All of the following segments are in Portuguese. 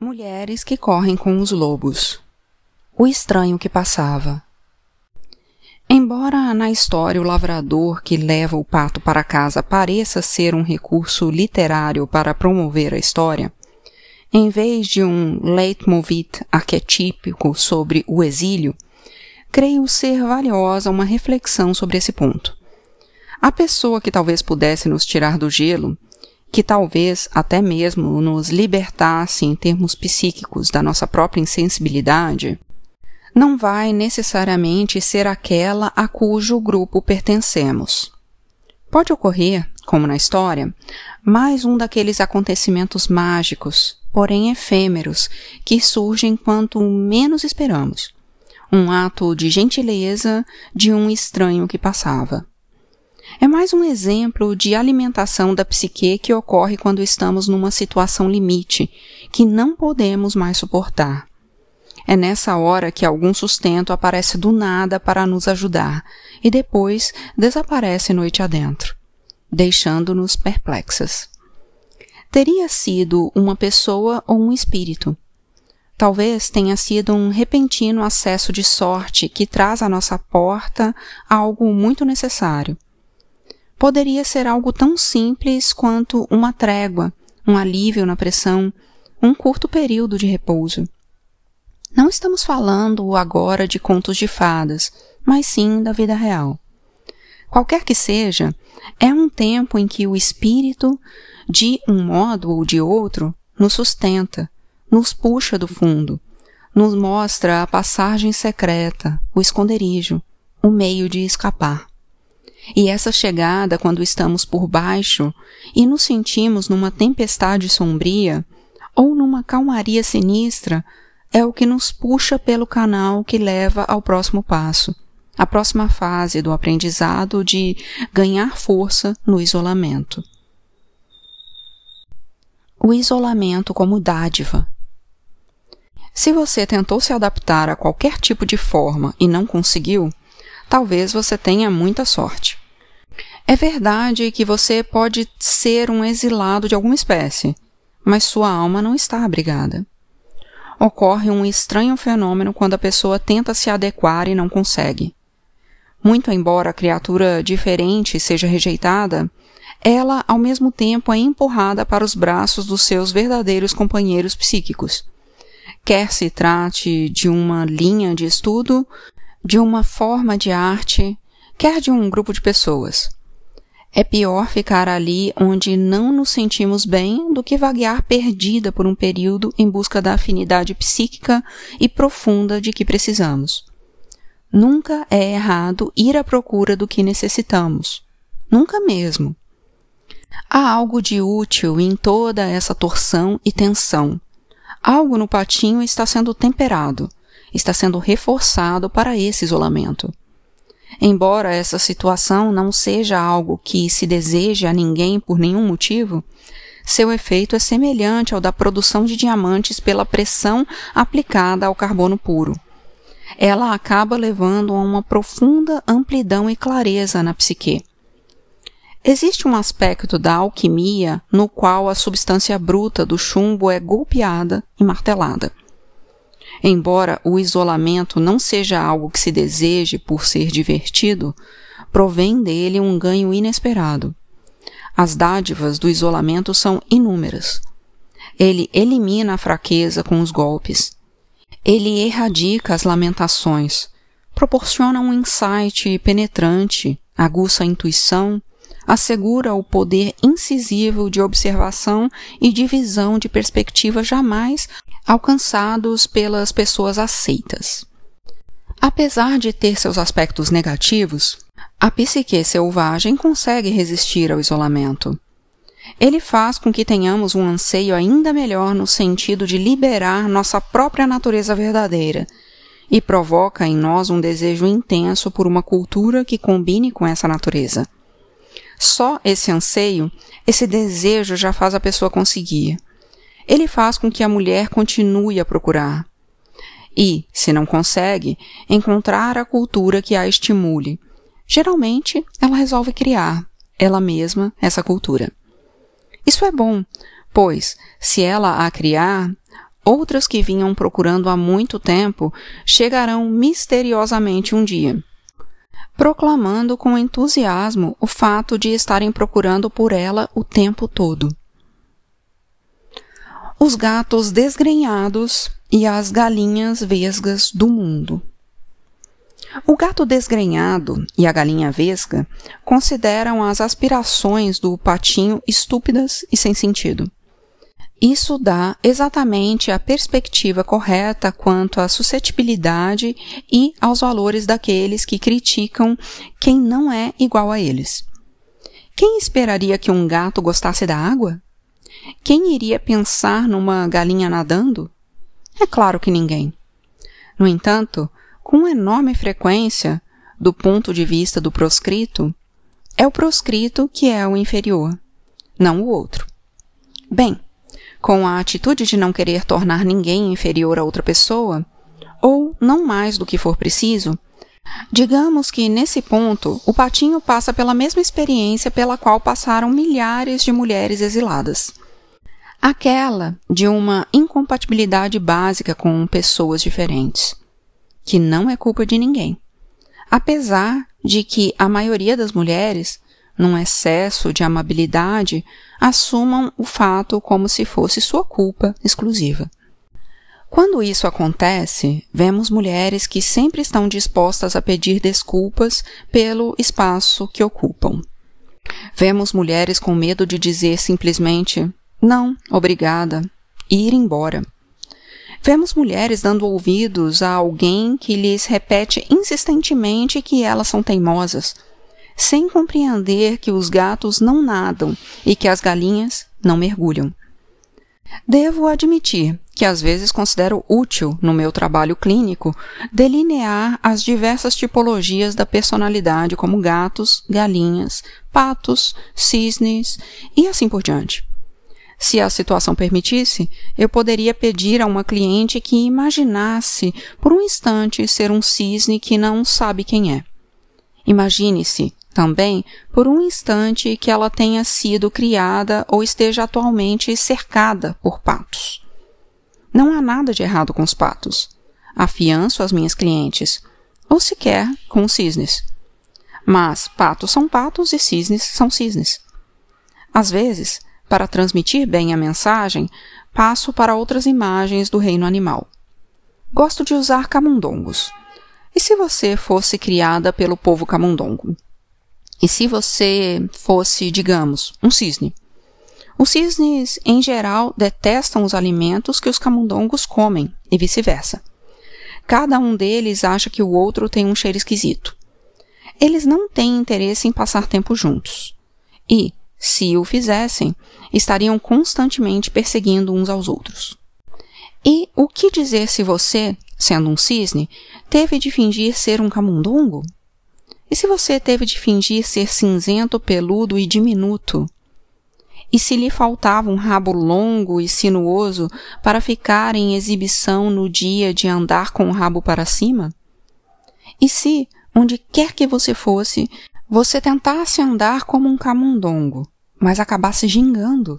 Mulheres que correm com os lobos. O estranho que passava. Embora na história o lavrador que leva o pato para casa pareça ser um recurso literário para promover a história, em vez de um leitmotiv arquetípico sobre o exílio, creio ser valiosa uma reflexão sobre esse ponto. A pessoa que talvez pudesse nos tirar do gelo que talvez até mesmo nos libertasse em termos psíquicos da nossa própria insensibilidade, não vai necessariamente ser aquela a cujo grupo pertencemos. Pode ocorrer, como na história, mais um daqueles acontecimentos mágicos, porém efêmeros, que surgem quanto menos esperamos. Um ato de gentileza de um estranho que passava. É mais um exemplo de alimentação da psique que ocorre quando estamos numa situação limite, que não podemos mais suportar. É nessa hora que algum sustento aparece do nada para nos ajudar e depois desaparece noite adentro, deixando-nos perplexas. Teria sido uma pessoa ou um espírito. Talvez tenha sido um repentino acesso de sorte que traz à nossa porta algo muito necessário poderia ser algo tão simples quanto uma trégua, um alívio na pressão, um curto período de repouso. Não estamos falando agora de contos de fadas, mas sim da vida real. Qualquer que seja, é um tempo em que o espírito, de um modo ou de outro, nos sustenta, nos puxa do fundo, nos mostra a passagem secreta, o esconderijo, o meio de escapar. E essa chegada, quando estamos por baixo e nos sentimos numa tempestade sombria ou numa calmaria sinistra, é o que nos puxa pelo canal que leva ao próximo passo, a próxima fase do aprendizado de ganhar força no isolamento. O isolamento como dádiva. Se você tentou se adaptar a qualquer tipo de forma e não conseguiu, talvez você tenha muita sorte. É verdade que você pode ser um exilado de alguma espécie, mas sua alma não está abrigada. Ocorre um estranho fenômeno quando a pessoa tenta se adequar e não consegue. Muito embora a criatura diferente seja rejeitada, ela ao mesmo tempo é empurrada para os braços dos seus verdadeiros companheiros psíquicos. Quer se trate de uma linha de estudo, de uma forma de arte, quer de um grupo de pessoas. É pior ficar ali onde não nos sentimos bem do que vaguear perdida por um período em busca da afinidade psíquica e profunda de que precisamos. Nunca é errado ir à procura do que necessitamos. Nunca mesmo. Há algo de útil em toda essa torção e tensão. Algo no patinho está sendo temperado, está sendo reforçado para esse isolamento. Embora essa situação não seja algo que se deseje a ninguém por nenhum motivo, seu efeito é semelhante ao da produção de diamantes pela pressão aplicada ao carbono puro. Ela acaba levando a uma profunda amplidão e clareza na psique. Existe um aspecto da alquimia no qual a substância bruta do chumbo é golpeada e martelada. Embora o isolamento não seja algo que se deseje por ser divertido, provém dele um ganho inesperado. As dádivas do isolamento são inúmeras. Ele elimina a fraqueza com os golpes. Ele erradica as lamentações, proporciona um insight penetrante, aguça a intuição, assegura o poder incisivo de observação e de visão de perspectiva jamais alcançados pelas pessoas aceitas. Apesar de ter seus aspectos negativos, a psique selvagem consegue resistir ao isolamento. Ele faz com que tenhamos um anseio ainda melhor no sentido de liberar nossa própria natureza verdadeira e provoca em nós um desejo intenso por uma cultura que combine com essa natureza. Só esse anseio, esse desejo já faz a pessoa conseguir ele faz com que a mulher continue a procurar. E, se não consegue, encontrar a cultura que a estimule. Geralmente, ela resolve criar, ela mesma, essa cultura. Isso é bom, pois, se ela a criar, outras que vinham procurando há muito tempo chegarão misteriosamente um dia, proclamando com entusiasmo o fato de estarem procurando por ela o tempo todo. Os gatos desgrenhados e as galinhas vesgas do mundo. O gato desgrenhado e a galinha vesga consideram as aspirações do patinho estúpidas e sem sentido. Isso dá exatamente a perspectiva correta quanto à suscetibilidade e aos valores daqueles que criticam quem não é igual a eles. Quem esperaria que um gato gostasse da água? Quem iria pensar numa galinha nadando? É claro que ninguém. No entanto, com enorme frequência, do ponto de vista do proscrito, é o proscrito que é o inferior, não o outro. Bem, com a atitude de não querer tornar ninguém inferior a outra pessoa, ou não mais do que for preciso, digamos que nesse ponto o patinho passa pela mesma experiência pela qual passaram milhares de mulheres exiladas. Aquela de uma incompatibilidade básica com pessoas diferentes, que não é culpa de ninguém. Apesar de que a maioria das mulheres num excesso de amabilidade, assumam o fato como se fosse sua culpa exclusiva. Quando isso acontece, vemos mulheres que sempre estão dispostas a pedir desculpas pelo espaço que ocupam. Vemos mulheres com medo de dizer simplesmente não, obrigada, e ir embora. Vemos mulheres dando ouvidos a alguém que lhes repete insistentemente que elas são teimosas, sem compreender que os gatos não nadam e que as galinhas não mergulham. Devo admitir que às vezes considero útil, no meu trabalho clínico, delinear as diversas tipologias da personalidade, como gatos, galinhas, patos, cisnes e assim por diante. Se a situação permitisse, eu poderia pedir a uma cliente que imaginasse por um instante ser um cisne que não sabe quem é. Imagine-se também por um instante que ela tenha sido criada ou esteja atualmente cercada por patos. Não há nada de errado com os patos. Afianço as minhas clientes, ou sequer com os cisnes. Mas patos são patos e cisnes são cisnes. Às vezes, para transmitir bem a mensagem, passo para outras imagens do reino animal. Gosto de usar camundongos. E se você fosse criada pelo povo camundongo? E se você fosse, digamos, um cisne? Os cisnes, em geral, detestam os alimentos que os camundongos comem e vice-versa. Cada um deles acha que o outro tem um cheiro esquisito. Eles não têm interesse em passar tempo juntos. E, se o fizessem, estariam constantemente perseguindo uns aos outros. E o que dizer se você, sendo um cisne, teve de fingir ser um camundongo? E se você teve de fingir ser cinzento, peludo e diminuto? E se lhe faltava um rabo longo e sinuoso para ficar em exibição no dia de andar com o rabo para cima? E se, onde quer que você fosse, você tentasse andar como um camundongo, mas acabasse gingando?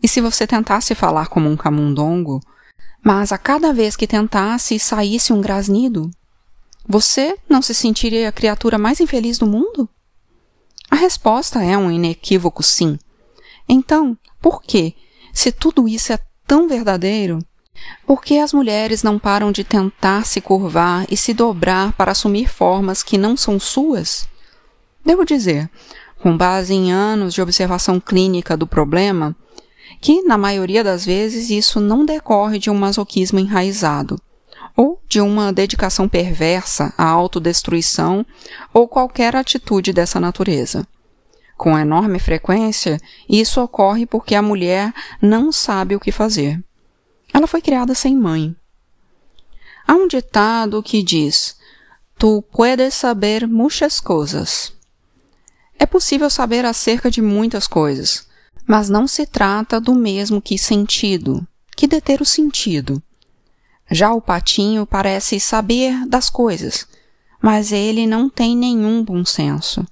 E se você tentasse falar como um camundongo, mas a cada vez que tentasse saísse um grasnido? Você não se sentiria a criatura mais infeliz do mundo? A resposta é um inequívoco sim. Então, por que, se tudo isso é tão verdadeiro, por que as mulheres não param de tentar se curvar e se dobrar para assumir formas que não são suas? Devo dizer, com base em anos de observação clínica do problema, que, na maioria das vezes, isso não decorre de um masoquismo enraizado, ou de uma dedicação perversa à autodestruição ou qualquer atitude dessa natureza. Com enorme frequência, isso ocorre porque a mulher não sabe o que fazer. Ela foi criada sem mãe. Há um ditado que diz: Tu puedes saber muitas coisas. É possível saber acerca de muitas coisas, mas não se trata do mesmo que sentido, que deter o sentido. Já o patinho parece saber das coisas, mas ele não tem nenhum bom senso.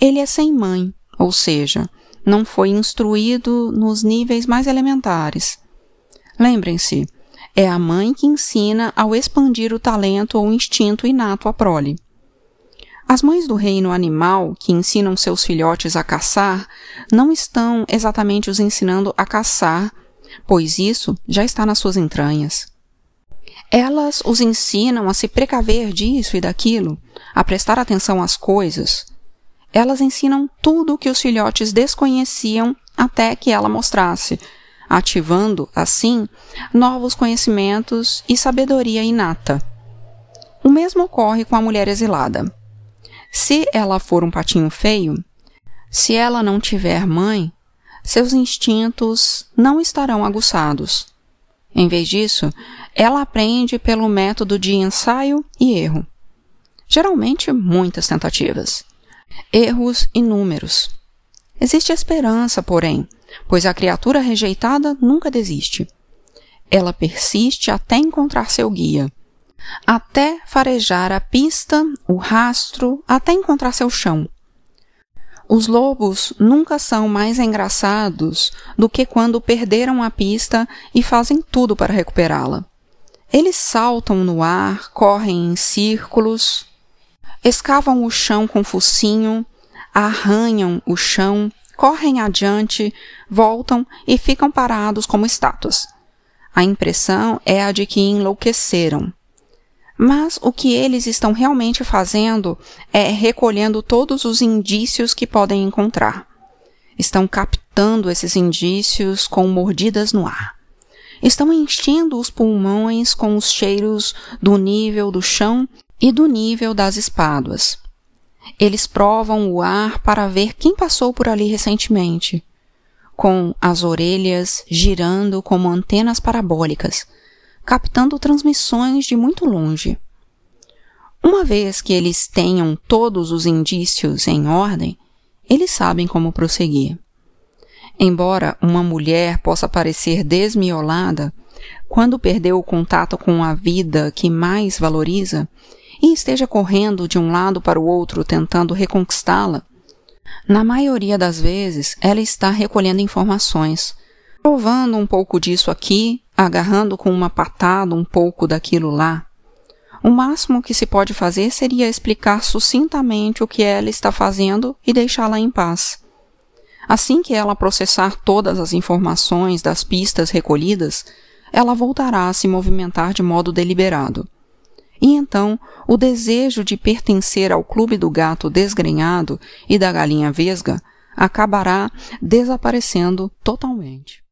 Ele é sem mãe, ou seja, não foi instruído nos níveis mais elementares. Lembrem-se, é a mãe que ensina ao expandir o talento ou instinto inato à prole. As mães do reino animal, que ensinam seus filhotes a caçar, não estão exatamente os ensinando a caçar, pois isso já está nas suas entranhas. Elas os ensinam a se precaver disso e daquilo, a prestar atenção às coisas. Elas ensinam tudo o que os filhotes desconheciam até que ela mostrasse, ativando, assim, novos conhecimentos e sabedoria inata. O mesmo ocorre com a mulher exilada. Se ela for um patinho feio, se ela não tiver mãe, seus instintos não estarão aguçados. Em vez disso, ela aprende pelo método de ensaio e erro. Geralmente, muitas tentativas. Erros inúmeros. Existe esperança, porém, pois a criatura rejeitada nunca desiste. Ela persiste até encontrar seu guia, até farejar a pista, o rastro, até encontrar seu chão. Os lobos nunca são mais engraçados do que quando perderam a pista e fazem tudo para recuperá-la. Eles saltam no ar, correm em círculos, escavam o chão com focinho, arranham o chão, correm adiante, voltam e ficam parados como estátuas. A impressão é a de que enlouqueceram. Mas o que eles estão realmente fazendo é recolhendo todos os indícios que podem encontrar. Estão captando esses indícios com mordidas no ar. Estão enchendo os pulmões com os cheiros do nível do chão e do nível das espáduas. Eles provam o ar para ver quem passou por ali recentemente, com as orelhas girando como antenas parabólicas, captando transmissões de muito longe. Uma vez que eles tenham todos os indícios em ordem, eles sabem como prosseguir. Embora uma mulher possa parecer desmiolada quando perdeu o contato com a vida que mais valoriza, e esteja correndo de um lado para o outro tentando reconquistá-la, na maioria das vezes ela está recolhendo informações, provando um pouco disso aqui, agarrando com uma patada um pouco daquilo lá. O máximo que se pode fazer seria explicar sucintamente o que ela está fazendo e deixá-la em paz. Assim que ela processar todas as informações das pistas recolhidas, ela voltará a se movimentar de modo deliberado. E então o desejo de pertencer ao clube do gato desgrenhado e da galinha vesga acabará desaparecendo totalmente.